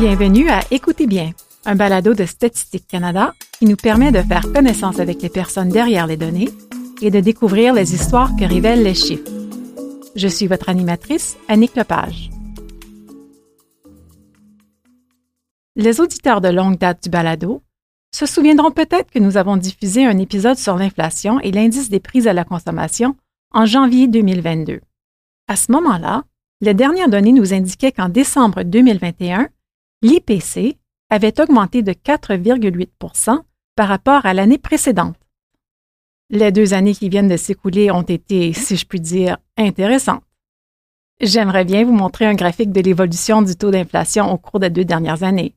Bienvenue à Écoutez bien, un balado de Statistique Canada qui nous permet de faire connaissance avec les personnes derrière les données et de découvrir les histoires que révèlent les chiffres. Je suis votre animatrice, Annick Lepage. Les auditeurs de longue date du balado se souviendront peut-être que nous avons diffusé un épisode sur l'inflation et l'indice des prix à la consommation en janvier 2022. À ce moment-là, les dernières données nous indiquaient qu'en décembre 2021, l'IPC avait augmenté de 4,8% par rapport à l'année précédente. Les deux années qui viennent de s'écouler ont été, si je puis dire, intéressantes. J'aimerais bien vous montrer un graphique de l'évolution du taux d'inflation au cours des deux dernières années.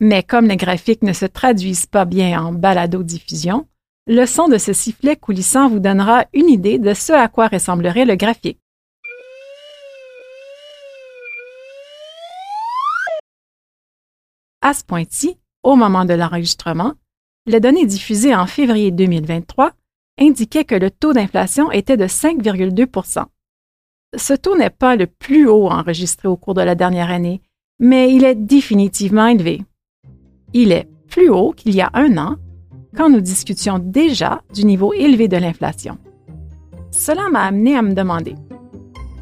Mais comme les graphiques ne se traduisent pas bien en balado-diffusion, le son de ce sifflet coulissant vous donnera une idée de ce à quoi ressemblerait le graphique. À ce point-ci, au moment de l'enregistrement, les données diffusées en février 2023 indiquaient que le taux d'inflation était de 5,2% Ce taux n'est pas le plus haut enregistré au cours de la dernière année, mais il est définitivement élevé. Il est plus haut qu'il y a un an, quand nous discutions déjà du niveau élevé de l'inflation. Cela m'a amené à me demander,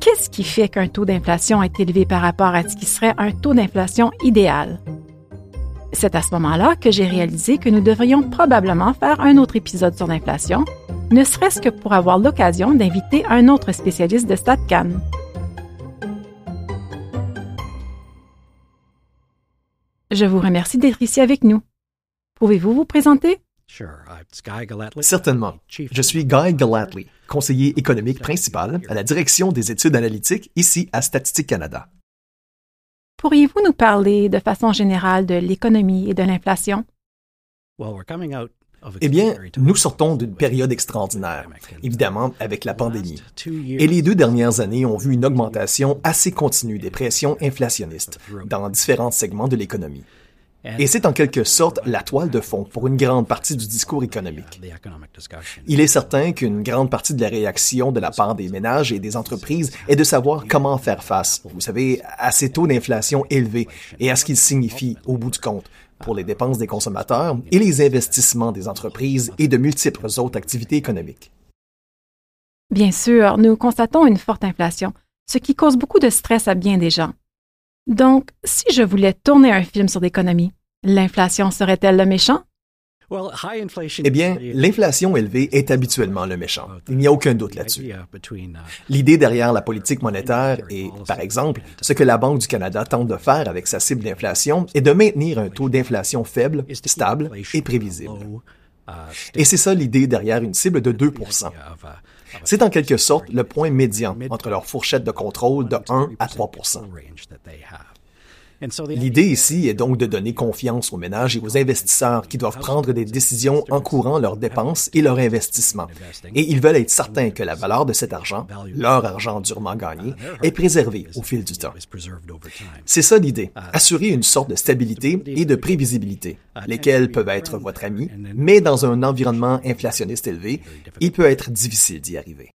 qu'est-ce qui fait qu'un taux d'inflation est élevé par rapport à ce qui serait un taux d'inflation idéal? C'est à ce moment-là que j'ai réalisé que nous devrions probablement faire un autre épisode sur l'inflation, ne serait-ce que pour avoir l'occasion d'inviter un autre spécialiste de StatCan. Je vous remercie d'être ici avec nous. Pouvez-vous vous présenter? Certainement. Je suis Guy Galatly, conseiller économique principal à la direction des études analytiques ici à Statistique Canada. Pourriez-vous nous parler de façon générale de l'économie et de l'inflation? Eh bien, nous sortons d'une période extraordinaire, évidemment avec la pandémie. Et les deux dernières années ont vu une augmentation assez continue des pressions inflationnistes dans différents segments de l'économie. Et c'est en quelque sorte la toile de fond pour une grande partie du discours économique. Il est certain qu'une grande partie de la réaction de la part des ménages et des entreprises est de savoir comment faire face, vous savez, à ces taux d'inflation élevés et à ce qu'ils signifient au bout du compte pour les dépenses des consommateurs et les investissements des entreprises et de multiples autres activités économiques. Bien sûr, nous constatons une forte inflation, ce qui cause beaucoup de stress à bien des gens. Donc, si je voulais tourner un film sur l'économie, l'inflation serait-elle le méchant? Eh bien, l'inflation élevée est habituellement le méchant. Il n'y a aucun doute là-dessus. L'idée derrière la politique monétaire et, par exemple, ce que la Banque du Canada tente de faire avec sa cible d'inflation est de maintenir un taux d'inflation faible, stable et prévisible. Et c'est ça l'idée derrière une cible de 2 c'est en quelque sorte le point médian entre leur fourchette de contrôle de 1 à 3 L'idée ici est donc de donner confiance aux ménages et aux investisseurs qui doivent prendre des décisions encourant leurs dépenses et leurs investissements. Et ils veulent être certains que la valeur de cet argent, leur argent durement gagné, est préservée au fil du temps. C'est ça l'idée, assurer une sorte de stabilité et de prévisibilité, lesquels peuvent être votre ami, mais dans un environnement inflationniste élevé, il peut être difficile d'y arriver.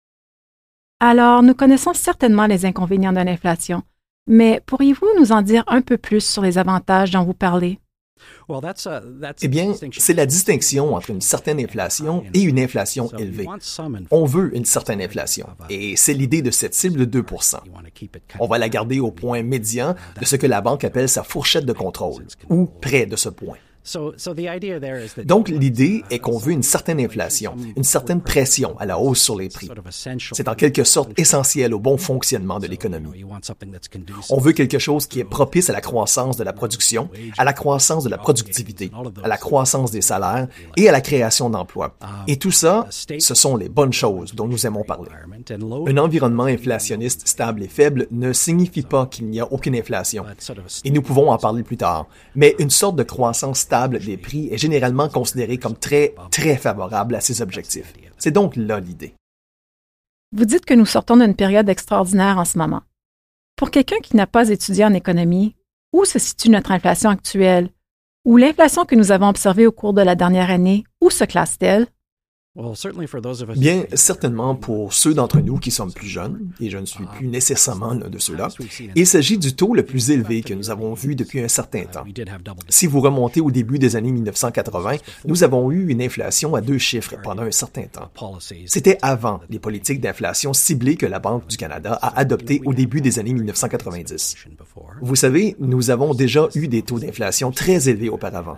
Alors, nous connaissons certainement les inconvénients de l'inflation, mais pourriez-vous nous en dire un peu plus sur les avantages dont vous parlez? Eh bien, c'est la distinction entre une certaine inflation et une inflation élevée. On veut une certaine inflation, et c'est l'idée de cette cible de 2 On va la garder au point médian de ce que la banque appelle sa fourchette de contrôle, ou près de ce point. Donc, l'idée est qu'on veut une certaine inflation, une certaine pression à la hausse sur les prix. C'est en quelque sorte essentiel au bon fonctionnement de l'économie. On veut quelque chose qui est propice à la croissance de la production, à la croissance de la productivité, à la croissance des salaires et à la création d'emplois. Et tout ça, ce sont les bonnes choses dont nous aimons parler. Un environnement inflationniste stable et faible ne signifie pas qu'il n'y a aucune inflation. Et nous pouvons en parler plus tard. Mais une sorte de croissance stable des prix est généralement considéré comme très, très favorable à ces objectifs. C'est donc là l'idée. Vous dites que nous sortons d'une période extraordinaire en ce moment. Pour quelqu'un qui n'a pas étudié en économie, où se situe notre inflation actuelle? Ou l'inflation que nous avons observée au cours de la dernière année, où se classe-t-elle? Bien, certainement pour ceux d'entre nous qui sommes plus jeunes, et je ne suis plus nécessairement l'un de ceux-là, il s'agit du taux le plus élevé que nous avons vu depuis un certain temps. Si vous remontez au début des années 1980, nous avons eu une inflation à deux chiffres pendant un certain temps. C'était avant les politiques d'inflation ciblées que la Banque du Canada a adoptées au début des années 1990. Vous savez, nous avons déjà eu des taux d'inflation très élevés auparavant.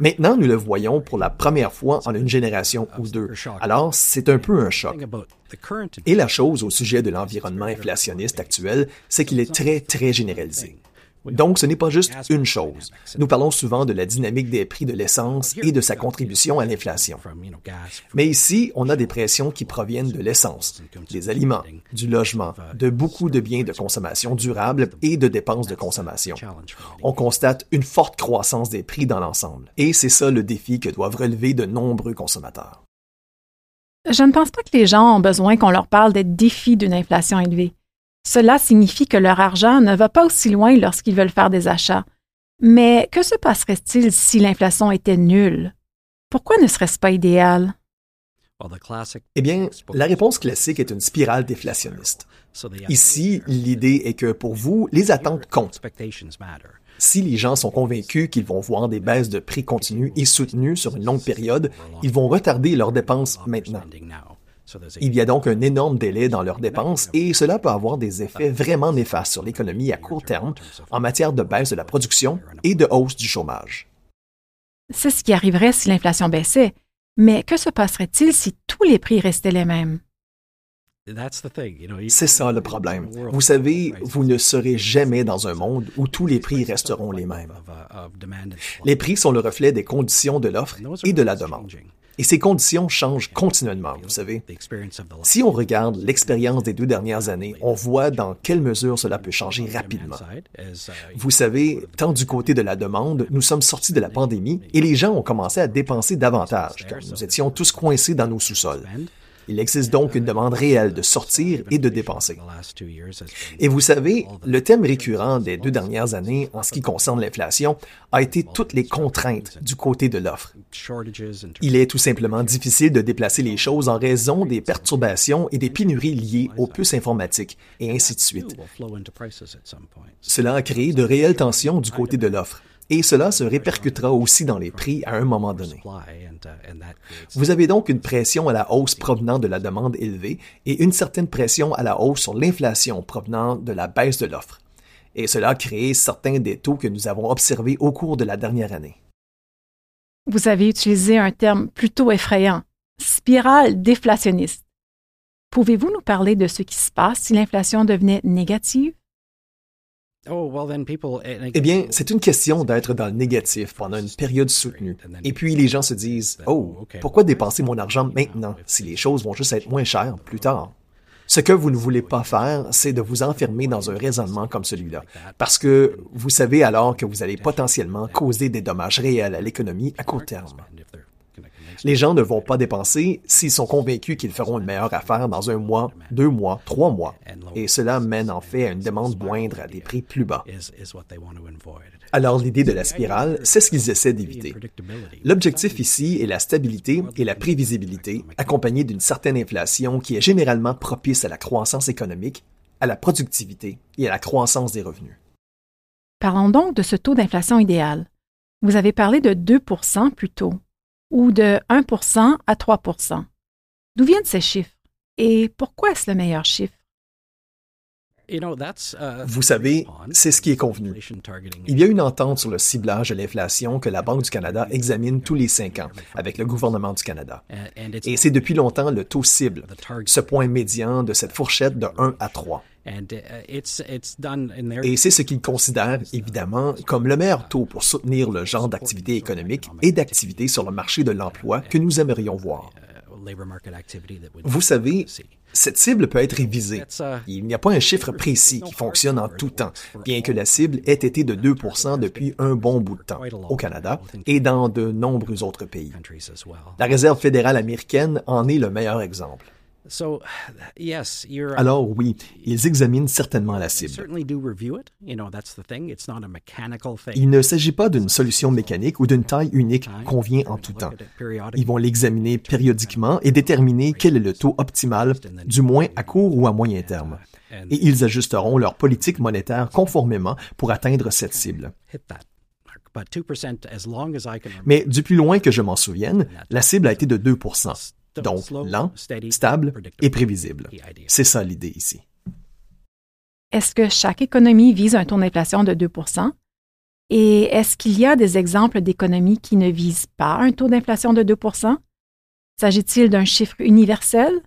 Maintenant, nous le voyons pour la première fois en une génération ou deux alors, c'est un peu un choc. Et la chose au sujet de l'environnement inflationniste actuel, c'est qu'il est très, très généralisé. Donc, ce n'est pas juste une chose. Nous parlons souvent de la dynamique des prix de l'essence et de sa contribution à l'inflation. Mais ici, on a des pressions qui proviennent de l'essence, des aliments, du logement, de beaucoup de biens de consommation durable et de dépenses de consommation. On constate une forte croissance des prix dans l'ensemble. Et c'est ça le défi que doivent relever de nombreux consommateurs. Je ne pense pas que les gens ont besoin qu'on leur parle des défis d'une inflation élevée. Cela signifie que leur argent ne va pas aussi loin lorsqu'ils veulent faire des achats. Mais que se passerait-il si l'inflation était nulle? Pourquoi ne serait-ce pas idéal? Eh bien, la réponse classique est une spirale déflationniste. Ici, l'idée est que pour vous, les attentes comptent. Si les gens sont convaincus qu'ils vont voir des baisses de prix continues et soutenues sur une longue période, ils vont retarder leurs dépenses maintenant. Il y a donc un énorme délai dans leurs dépenses et cela peut avoir des effets vraiment néfastes sur l'économie à court terme en matière de baisse de la production et de hausse du chômage. C'est ce qui arriverait si l'inflation baissait, mais que se passerait-il si tous les prix restaient les mêmes? C'est ça le problème. Vous savez, vous ne serez jamais dans un monde où tous les prix resteront les mêmes. Les prix sont le reflet des conditions de l'offre et de la demande. Et ces conditions changent continuellement, vous savez. Si on regarde l'expérience des deux dernières années, on voit dans quelle mesure cela peut changer rapidement. Vous savez, tant du côté de la demande, nous sommes sortis de la pandémie et les gens ont commencé à dépenser davantage, car nous étions tous coincés dans nos sous-sols. Il existe donc une demande réelle de sortir et de dépenser. Et vous savez, le thème récurrent des deux dernières années en ce qui concerne l'inflation a été toutes les contraintes du côté de l'offre. Il est tout simplement difficile de déplacer les choses en raison des perturbations et des pénuries liées aux puces informatiques et ainsi de suite. Cela a créé de réelles tensions du côté de l'offre et cela se répercutera aussi dans les prix à un moment donné. Vous avez donc une pression à la hausse provenant de la demande élevée et une certaine pression à la hausse sur l'inflation provenant de la baisse de l'offre. Et cela a créé certains des taux que nous avons observés au cours de la dernière année. Vous avez utilisé un terme plutôt effrayant, spirale déflationniste. Pouvez-vous nous parler de ce qui se passe si l'inflation devenait négative? Oh, eh bien, c'est une question d'être dans le négatif pendant une période soutenue. Et puis les gens se disent, oh, pourquoi dépenser mon argent maintenant si les choses vont juste être moins chères plus tard? Ce que vous ne voulez pas faire, c'est de vous enfermer dans un raisonnement comme celui-là, parce que vous savez alors que vous allez potentiellement causer des dommages réels à l'économie à court terme. Les gens ne vont pas dépenser s'ils sont convaincus qu'ils feront une meilleure affaire dans un mois, deux mois, trois mois. Et cela mène en fait à une demande moindre à des prix plus bas. Alors l'idée de la spirale, c'est ce qu'ils essaient d'éviter. L'objectif ici est la stabilité et la prévisibilité, accompagnée d'une certaine inflation qui est généralement propice à la croissance économique, à la productivité et à la croissance des revenus. Parlons donc de ce taux d'inflation idéal. Vous avez parlé de 2% plus tôt ou de 1% à 3% D'où viennent ces chiffres? Et pourquoi est-ce le meilleur chiffre? Uh, Vous savez, c'est ce qui est convenu. Il y a une entente sur le ciblage de l'inflation que la Banque du Canada examine tous les cinq ans avec le gouvernement du Canada. Et c'est depuis longtemps le taux cible, ce point médian de cette fourchette de 1 à 3. Uh, et c'est ce qu'ils considèrent, évidemment, comme le meilleur taux pour soutenir le genre d'activité économique et d'activité sur le marché de l'emploi que nous aimerions voir. Uh, Vous savez, cette cible peut être révisée. Il n'y a pas un chiffre précis qui fonctionne en tout temps, bien que la cible ait été de 2% depuis un bon bout de temps au Canada et dans de nombreux autres pays. La Réserve fédérale américaine en est le meilleur exemple. Alors oui, ils examinent certainement la cible. Il ne s'agit pas d'une solution mécanique ou d'une taille unique qu'on vient en tout temps. Ils vont l'examiner périodiquement et déterminer quel est le taux optimal, du moins à court ou à moyen terme. Et ils ajusteront leur politique monétaire conformément pour atteindre cette cible. Mais du plus loin que je m'en souvienne, la cible a été de 2 donc lent, stable et prévisible. C'est ça l'idée ici. Est-ce que chaque économie vise un taux d'inflation de 2% Et est-ce qu'il y a des exemples d'économies qui ne visent pas un taux d'inflation de 2% S'agit-il d'un chiffre universel?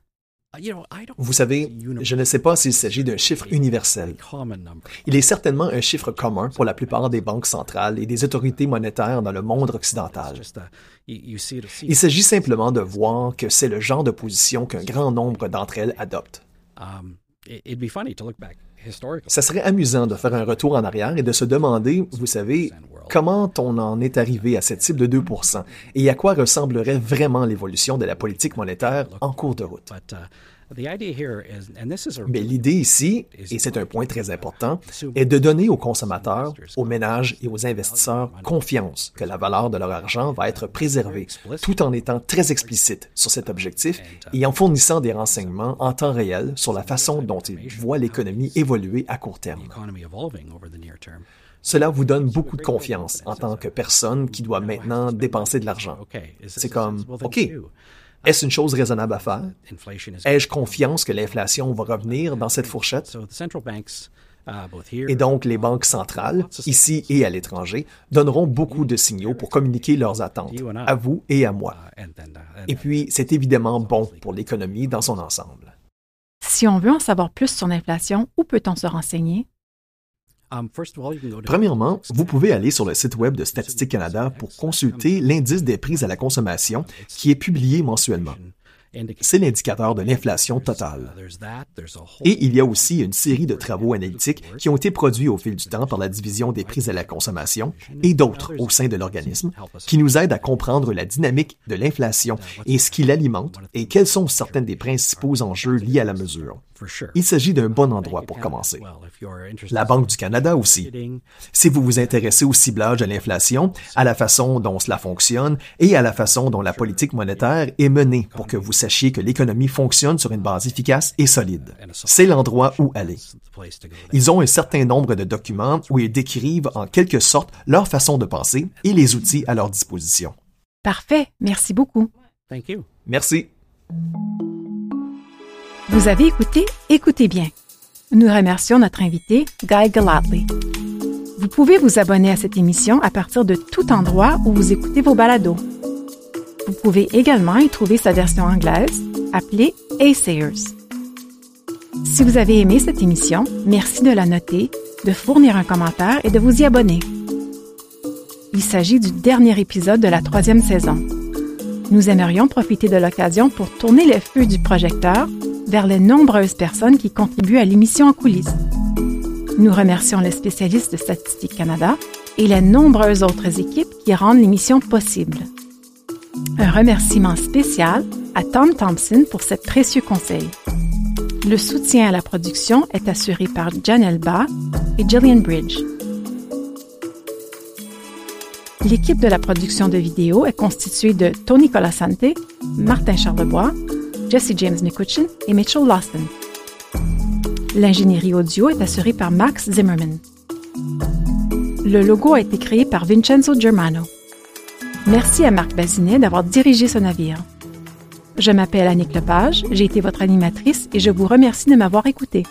Vous savez, je ne sais pas s'il s'agit d'un chiffre universel. Il est certainement un chiffre commun pour la plupart des banques centrales et des autorités monétaires dans le monde occidental. Il s'agit simplement de voir que c'est le genre de position qu'un grand nombre d'entre elles adoptent. Ça serait amusant de faire un retour en arrière et de se demander, vous savez, comment on en est arrivé à cette cible de 2% et à quoi ressemblerait vraiment l'évolution de la politique monétaire en cours de route? Mais l'idée ici, et c'est un point très important, est de donner aux consommateurs, aux ménages et aux investisseurs confiance que la valeur de leur argent va être préservée, tout en étant très explicite sur cet objectif et en fournissant des renseignements en temps réel sur la façon dont ils voient l'économie évoluer à court terme. Cela vous donne beaucoup de confiance en tant que personne qui doit maintenant dépenser de l'argent. C'est comme, OK, est-ce une chose raisonnable à faire? Ai-je confiance que l'inflation va revenir dans cette fourchette? Et donc, les banques centrales, ici et à l'étranger, donneront beaucoup de signaux pour communiquer leurs attentes, à vous et à moi. Et puis, c'est évidemment bon pour l'économie dans son ensemble. Si on veut en savoir plus sur l'inflation, où peut-on se renseigner? Um, Premièrement, vous pouvez aller sur le site web de Statistique Canada pour consulter l'indice des prix à la consommation qui est publié mensuellement. C'est l'indicateur de l'inflation totale. Et il y a aussi une série de travaux analytiques qui ont été produits au fil du temps par la division des prix à la consommation et d'autres au sein de l'organisme qui nous aident à comprendre la dynamique de l'inflation et ce qui l'alimente et quels sont certains des principaux enjeux liés à la mesure. Il s'agit d'un bon endroit pour commencer. La Banque du Canada aussi. Si vous vous intéressez au ciblage de l'inflation, à la façon dont cela fonctionne et à la façon dont la politique monétaire est menée pour que vous sachiez que l'économie fonctionne sur une base efficace et solide, c'est l'endroit où aller. Ils ont un certain nombre de documents où ils décrivent en quelque sorte leur façon de penser et les outils à leur disposition. Parfait. Merci beaucoup. Merci. Vous avez écouté Écoutez bien. Nous remercions notre invité, Guy Gallatley. Vous pouvez vous abonner à cette émission à partir de tout endroit où vous écoutez vos balados. Vous pouvez également y trouver sa version anglaise, appelée Assayers. Si vous avez aimé cette émission, merci de la noter, de fournir un commentaire et de vous y abonner. Il s'agit du dernier épisode de la troisième saison. Nous aimerions profiter de l'occasion pour tourner le feu du projecteur vers les nombreuses personnes qui contribuent à l'émission en coulisses. Nous remercions les spécialistes de Statistique Canada et les nombreuses autres équipes qui rendent l'émission possible. Un remerciement spécial à Tom Thompson pour ses précieux conseils. Le soutien à la production est assuré par Janelle Ba et Gillian Bridge. L'équipe de la production de vidéos est constituée de Tony Colasante, Martin Charlebois, Jesse James Nikuchin et Mitchell Lawson. L'ingénierie audio est assurée par Max Zimmerman. Le logo a été créé par Vincenzo Germano. Merci à Marc Bazinet d'avoir dirigé ce navire. Je m'appelle Annick Lepage, j'ai été votre animatrice et je vous remercie de m'avoir écouté.